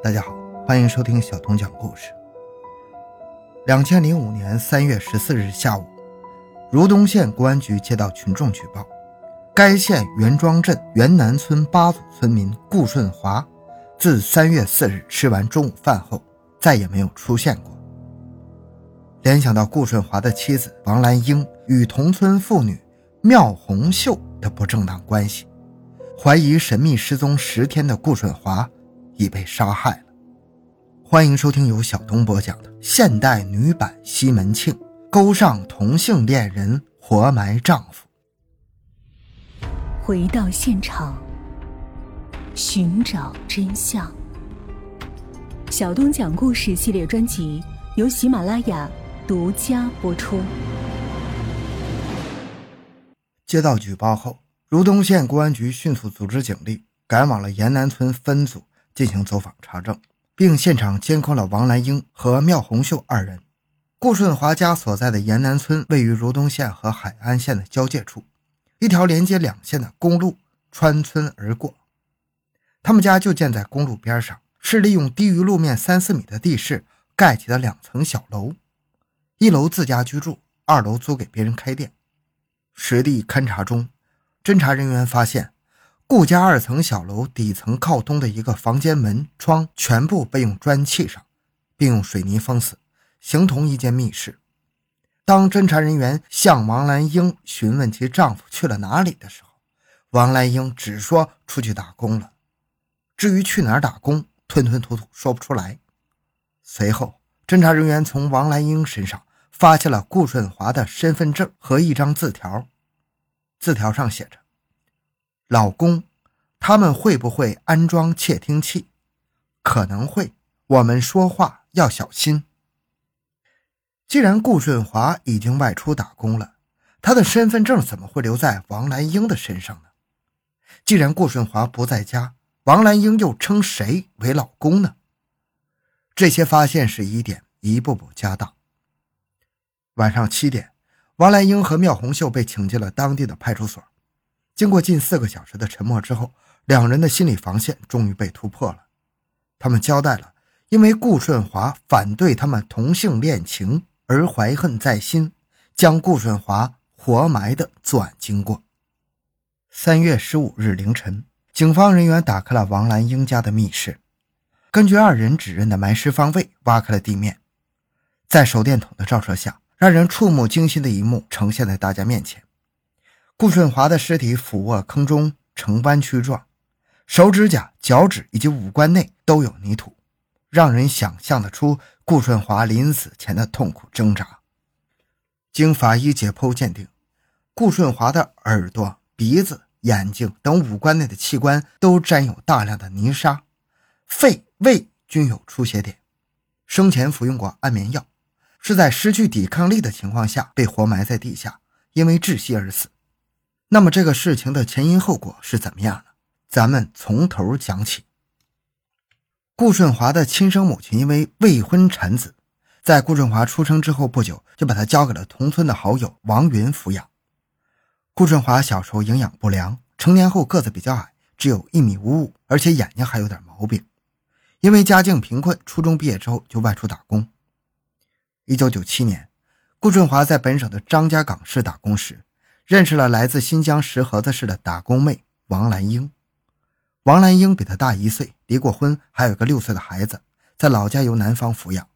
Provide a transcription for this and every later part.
大家好，欢迎收听小童讲故事。两千零五年三月十四日下午，如东县公安局接到群众举报，该县袁庄镇袁南村八组村民顾顺华，自三月四日吃完中午饭后，再也没有出现过。联想到顾顺华的妻子王兰英与同村妇女缪红秀的不正当关系，怀疑神秘失踪十天的顾顺华。已被杀害了。欢迎收听由小东播讲的现代女版西门庆勾上同性恋人活埋丈夫。回到现场，寻找真相。小东讲故事系列专辑由喜马拉雅独家播出。接到举报后，如东县公安局迅速组织警力赶往了沿南村分组。进行走访查证，并现场监控了王兰英和缪红秀二人。顾顺华家所在的沿南村位于如东县和海安县的交界处，一条连接两县的公路穿村而过。他们家就建在公路边上，是利用低于路面三四米的地势盖起的两层小楼，一楼自家居住，二楼租给别人开店。实地勘查中，侦查人员发现。顾家二层小楼底层靠东的一个房间门窗全部被用砖砌上，并用水泥封死，形同一间密室。当侦查人员向王兰英询问其丈夫去了哪里的时候，王兰英只说出去打工了，至于去哪儿打工，吞吞吐吐说不出来。随后，侦查人员从王兰英身上发现了顾顺华的身份证和一张字条，字条上写着。老公，他们会不会安装窃听器？可能会。我们说话要小心。既然顾顺华已经外出打工了，他的身份证怎么会留在王兰英的身上呢？既然顾顺华不在家，王兰英又称谁为老公呢？这些发现是疑点一步步加大。晚上七点，王兰英和缪红秀被请进了当地的派出所。经过近四个小时的沉默之后，两人的心理防线终于被突破了。他们交代了因为顾顺华反对他们同性恋情而怀恨在心，将顾顺华活埋的作案经过。三月十五日凌晨，警方人员打开了王兰英家的密室，根据二人指认的埋尸方位，挖开了地面。在手电筒的照射下，让人触目惊心的一幕呈现在大家面前。顾顺华的尸体俯卧坑中，呈弯曲状，手指甲、脚趾以及五官内都有泥土，让人想象得出顾顺华临死前的痛苦挣扎。经法医解剖鉴定，顾顺华的耳朵、鼻子、眼睛等五官内的器官都沾有大量的泥沙，肺、胃均有出血点，生前服用过安眠药，是在失去抵抗力的情况下被活埋在地下，因为窒息而死。那么这个事情的前因后果是怎么样的？咱们从头讲起。顾顺华的亲生母亲因为未婚产子，在顾顺华出生之后不久，就把他交给了同村的好友王云抚养。顾顺华小时候营养不良，成年后个子比较矮，只有一米五五，而且眼睛还有点毛病。因为家境贫困，初中毕业之后就外出打工。一九九七年，顾顺华在本省的张家港市打工时。认识了来自新疆石河子市的打工妹王兰英。王兰英比他大一岁，离过婚，还有个六岁的孩子，在老家由男方抚养。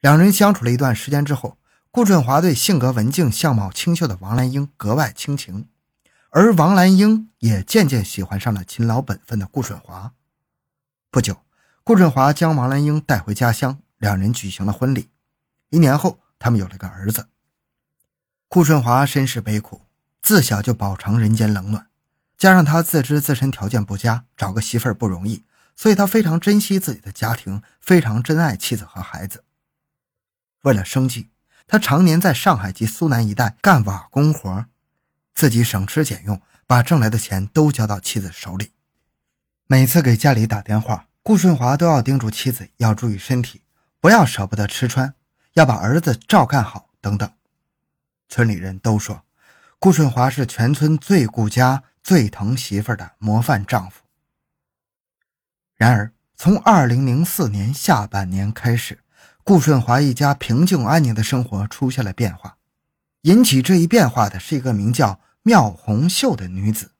两人相处了一段时间之后，顾顺华对性格文静、相貌清秀的王兰英格外倾情，而王兰英也渐渐喜欢上了勤劳本分的顾顺华。不久，顾顺华将王兰英带回家乡，两人举行了婚礼。一年后，他们有了个儿子。顾顺华身世悲苦，自小就饱尝人间冷暖，加上他自知自身条件不佳，找个媳妇儿不容易，所以他非常珍惜自己的家庭，非常珍爱妻子和孩子。为了生计，他常年在上海及苏南一带干瓦工活，自己省吃俭用，把挣来的钱都交到妻子手里。每次给家里打电话，顾顺华都要叮嘱妻子要注意身体，不要舍不得吃穿，要把儿子照看好等等。村里人都说，顾顺华是全村最顾家、最疼媳妇的模范丈夫。然而，从二零零四年下半年开始，顾顺华一家平静安宁的生活出现了变化。引起这一变化的是一个名叫妙红秀的女子。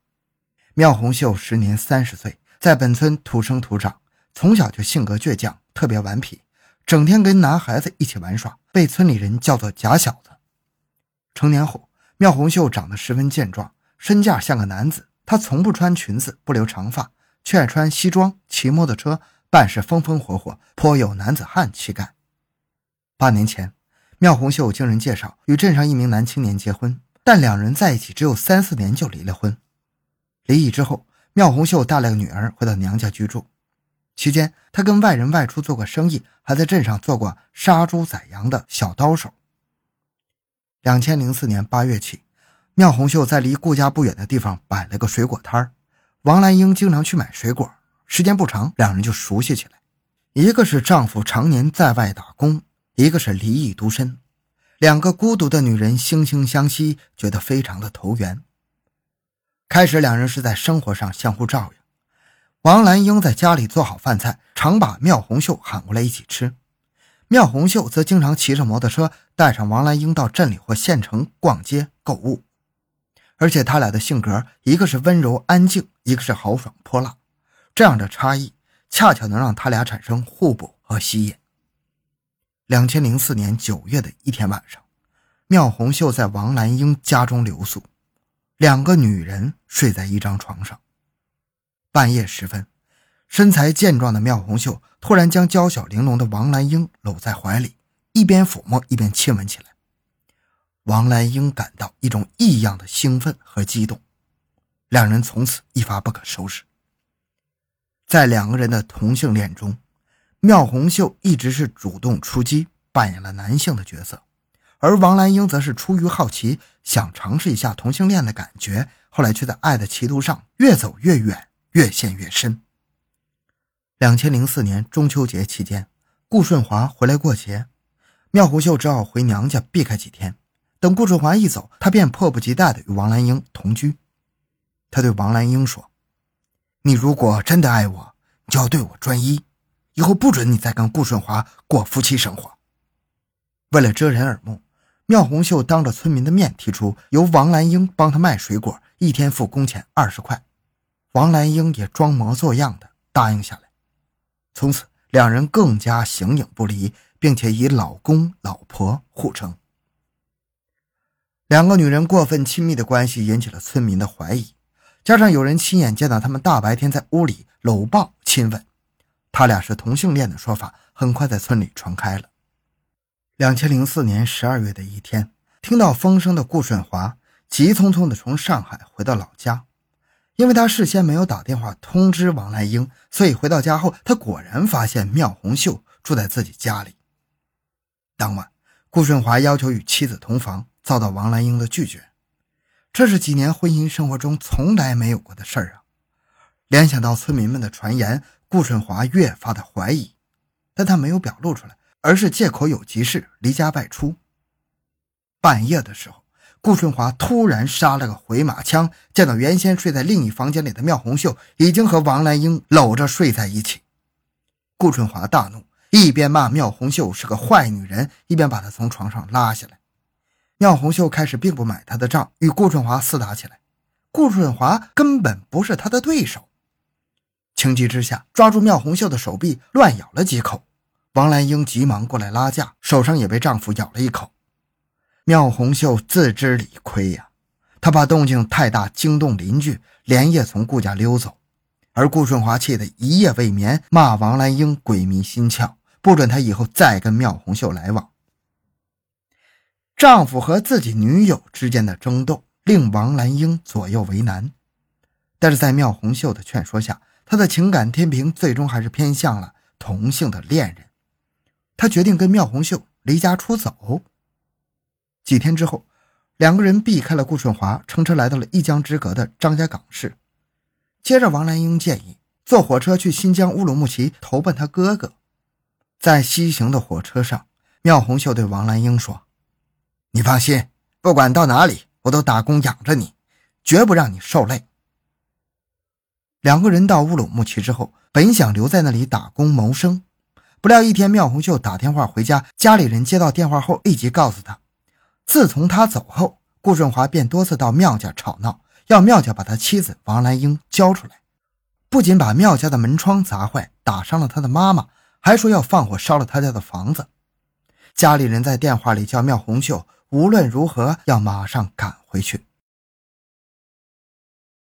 妙红秀时年三十岁，在本村土生土长，从小就性格倔强，特别顽皮，整天跟男孩子一起玩耍，被村里人叫做“假小子”。成年后，妙红秀长得十分健壮，身价像个男子。她从不穿裙子，不留长发，却爱穿西装，骑摩托车，办事风风火火，颇有男子汉气概。八年前，妙红秀经人介绍与镇上一名男青年结婚，但两人在一起只有三四年就离了婚。离异之后，妙红秀带了个女儿回到娘家居住。期间，她跟外人外出做过生意，还在镇上做过杀猪宰羊的小刀手。两千零四年八月起，妙红秀在离顾家不远的地方摆了个水果摊儿。王兰英经常去买水果，时间不长，两人就熟悉起来。一个是丈夫常年在外打工，一个是离异独身，两个孤独的女人惺惺相惜，觉得非常的投缘。开始，两人是在生活上相互照应。王兰英在家里做好饭菜，常把妙红秀喊过来一起吃。妙红秀则经常骑着摩托车，带上王兰英到镇里或县城逛街购物。而且他俩的性格，一个是温柔安静，一个是豪爽泼辣，这样的差异恰巧能让他俩产生互补和吸引。两千零四年九月的一天晚上，妙红秀在王兰英家中留宿。两个女人睡在一张床上。半夜时分，身材健壮的妙红秀突然将娇小玲珑的王兰英搂在怀里，一边抚摸一边亲吻起来。王兰英感到一种异样的兴奋和激动，两人从此一发不可收拾。在两个人的同性恋中，妙红秀一直是主动出击，扮演了男性的角色。而王兰英则是出于好奇，想尝试一下同性恋的感觉，后来却在爱的歧途上越走越远，越陷越深。两千零四年中秋节期间，顾顺华回来过节，妙红秀只好回娘家避开几天。等顾顺华一走，他便迫不及待地与王兰英同居。他对王兰英说：“你如果真的爱我，就要对我专一，以后不准你再跟顾顺华过夫妻生活。”为了遮人耳目。妙红秀当着村民的面提出由王兰英帮他卖水果，一天付工钱二十块。王兰英也装模作样的答应下来。从此，两人更加形影不离，并且以老公老婆互称。两个女人过分亲密的关系引起了村民的怀疑，加上有人亲眼见到他们大白天在屋里搂抱亲吻，他俩是同性恋的说法很快在村里传开了。两千零四年十二月的一天，听到风声的顾顺华急匆匆地从上海回到老家，因为他事先没有打电话通知王兰英，所以回到家后，他果然发现妙红秀住在自己家里。当晚，顾顺华要求与妻子同房，遭到王兰英的拒绝，这是几年婚姻生活中从来没有过的事儿啊！联想到村民们的传言，顾顺华越发的怀疑，但他没有表露出来。而是借口有急事离家外出。半夜的时候，顾春华突然杀了个回马枪，见到原先睡在另一房间里的妙红秀已经和王兰英搂着睡在一起。顾春华大怒，一边骂妙红秀是个坏女人，一边把她从床上拉下来。妙红秀开始并不买他的账，与顾春华厮打起来。顾春华根本不是他的对手，情急之下抓住妙红秀的手臂乱咬了几口。王兰英急忙过来拉架，手上也被丈夫咬了一口。妙红秀自知理亏呀，她怕动静太大惊动邻居，连夜从顾家溜走。而顾顺华气得一夜未眠，骂王兰英鬼迷心窍，不准她以后再跟妙红秀来往。丈夫和自己女友之间的争斗令王兰英左右为难，但是在妙红秀的劝说下，她的情感天平最终还是偏向了同性的恋人。她决定跟妙红秀离家出走。几天之后，两个人避开了顾顺华，乘车来到了一江之隔的张家港市。接着，王兰英建议坐火车去新疆乌鲁木齐投奔他哥哥。在西行的火车上，妙红秀对王兰英说：“你放心，不管到哪里，我都打工养着你，绝不让你受累。”两个人到乌鲁木齐之后，本想留在那里打工谋生，不料一天妙红秀打电话回家，家里人接到电话后立即告诉他，自从他走后，顾顺华便多次到缪家吵闹，要缪家把他妻子王兰英交出来，不仅把缪家的门窗砸坏，打伤了他的妈妈，还说要放火烧了他家的房子。家里人在电话里叫缪红秀无论如何要马上赶回去。